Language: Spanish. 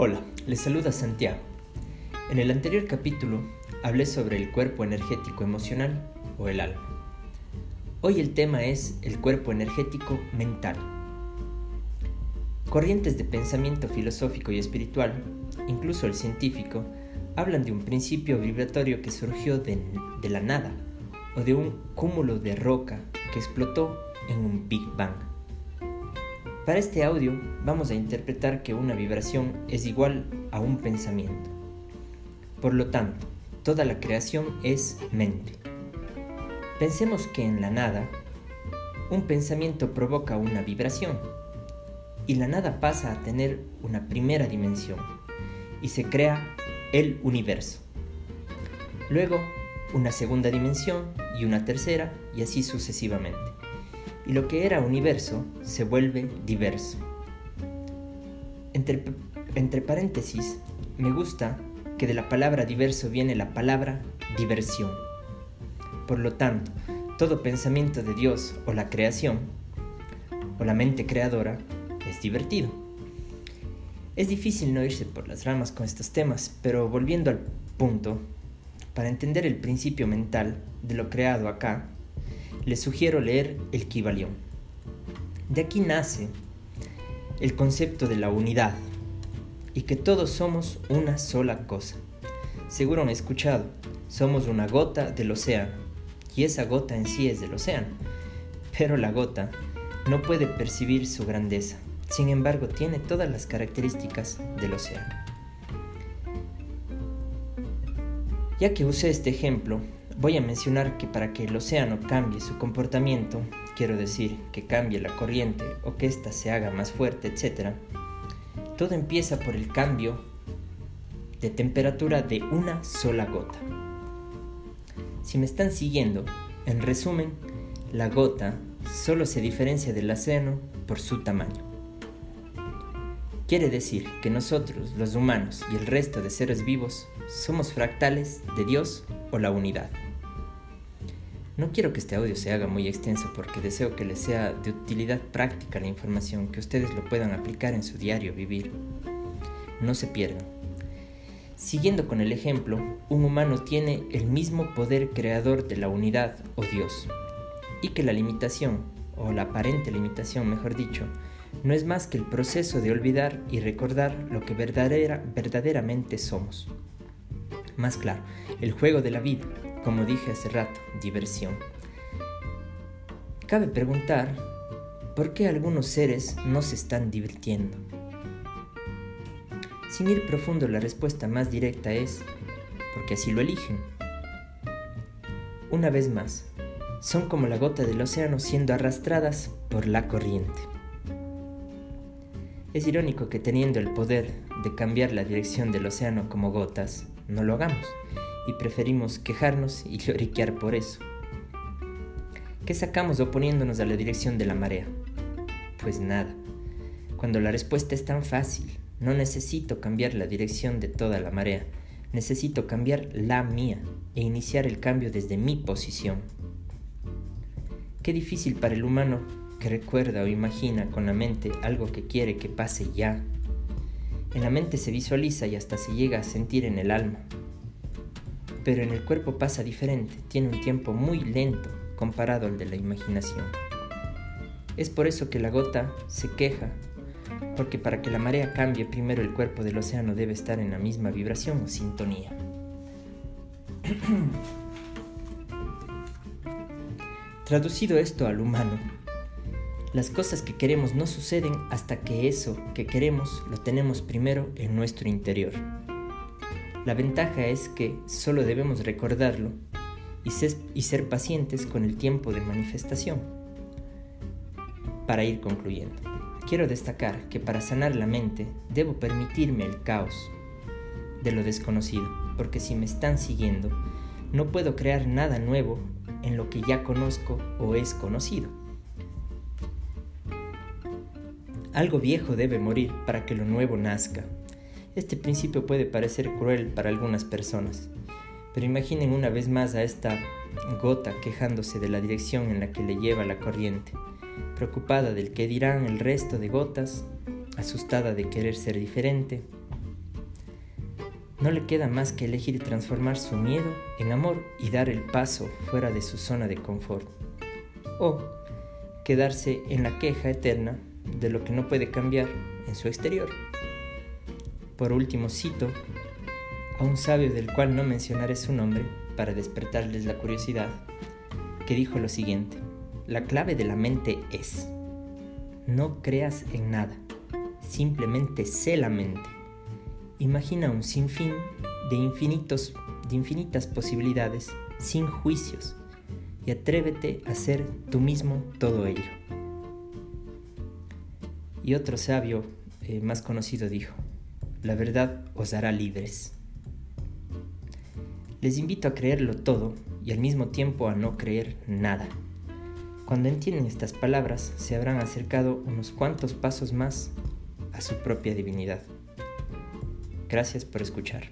Hola, les saluda Santiago. En el anterior capítulo hablé sobre el cuerpo energético emocional o el alma. Hoy el tema es el cuerpo energético mental. Corrientes de pensamiento filosófico y espiritual, incluso el científico, hablan de un principio vibratorio que surgió de, de la nada o de un cúmulo de roca que explotó en un Big Bang. Para este audio vamos a interpretar que una vibración es igual a un pensamiento. Por lo tanto, toda la creación es mente. Pensemos que en la nada, un pensamiento provoca una vibración y la nada pasa a tener una primera dimensión y se crea el universo. Luego, una segunda dimensión y una tercera y así sucesivamente y lo que era universo se vuelve diverso. Entre, entre paréntesis, me gusta que de la palabra diverso viene la palabra diversión. Por lo tanto, todo pensamiento de Dios o la creación o la mente creadora es divertido. Es difícil no irse por las ramas con estos temas, pero volviendo al punto, para entender el principio mental de lo creado acá, les sugiero leer el Kibalión. De aquí nace el concepto de la unidad y que todos somos una sola cosa. Seguro han escuchado, somos una gota del océano y esa gota en sí es del océano, pero la gota no puede percibir su grandeza, sin embargo tiene todas las características del océano. Ya que usé este ejemplo, Voy a mencionar que para que el océano cambie su comportamiento, quiero decir que cambie la corriente o que ésta se haga más fuerte, etc., todo empieza por el cambio de temperatura de una sola gota. Si me están siguiendo, en resumen, la gota solo se diferencia del océano por su tamaño. Quiere decir que nosotros, los humanos y el resto de seres vivos, somos fractales de Dios o la unidad. No quiero que este audio se haga muy extenso porque deseo que les sea de utilidad práctica la información, que ustedes lo puedan aplicar en su diario vivir. No se pierdan. Siguiendo con el ejemplo, un humano tiene el mismo poder creador de la unidad o Dios, y que la limitación, o la aparente limitación mejor dicho, no es más que el proceso de olvidar y recordar lo que verdadera, verdaderamente somos. Más claro, el juego de la vida, como dije hace rato, diversión. Cabe preguntar, ¿por qué algunos seres no se están divirtiendo? Sin ir profundo, la respuesta más directa es, porque así lo eligen. Una vez más, son como la gota del océano siendo arrastradas por la corriente. Es irónico que teniendo el poder de cambiar la dirección del océano como gotas, no lo hagamos y preferimos quejarnos y lloriquear por eso. ¿Qué sacamos oponiéndonos a la dirección de la marea? Pues nada. Cuando la respuesta es tan fácil, no necesito cambiar la dirección de toda la marea, necesito cambiar la mía e iniciar el cambio desde mi posición. Qué difícil para el humano que recuerda o imagina con la mente algo que quiere que pase ya. En la mente se visualiza y hasta se llega a sentir en el alma, pero en el cuerpo pasa diferente, tiene un tiempo muy lento comparado al de la imaginación. Es por eso que la gota se queja, porque para que la marea cambie primero el cuerpo del océano debe estar en la misma vibración o sintonía. Traducido esto al humano, las cosas que queremos no suceden hasta que eso que queremos lo tenemos primero en nuestro interior. La ventaja es que solo debemos recordarlo y ser, pacientes con el tiempo de manifestación. Para ir concluyendo, quiero destacar que para sanar la mente debo permitirme el caos de lo desconocido, porque si me están siguiendo, no puedo crear nada nuevo en lo que ya conozco o es conocido. Algo viejo debe morir para que lo nuevo nazca. Este principio puede parecer cruel para algunas personas, pero imaginen una vez más a esta gota quejándose de la dirección en la que le lleva la corriente, preocupada del que dirán el resto de gotas, asustada de querer ser diferente, no le queda más que elegir transformar su miedo en amor y dar el paso fuera de su zona de confort. O quedarse en la queja eterna de lo que no puede cambiar en su exterior. Por último, cito a un sabio del cual no mencionaré su nombre para despertarles la curiosidad, que dijo lo siguiente, la clave de la mente es, no creas en nada, simplemente sé la mente. Imagina un sinfín de, infinitos, de infinitas posibilidades sin juicios y atrévete a ser tú mismo todo ello. Y otro sabio eh, más conocido dijo, la verdad os hará libres. Les invito a creerlo todo y al mismo tiempo a no creer nada. Cuando entienden estas palabras, se habrán acercado unos cuantos pasos más a su propia divinidad. Gracias por escuchar.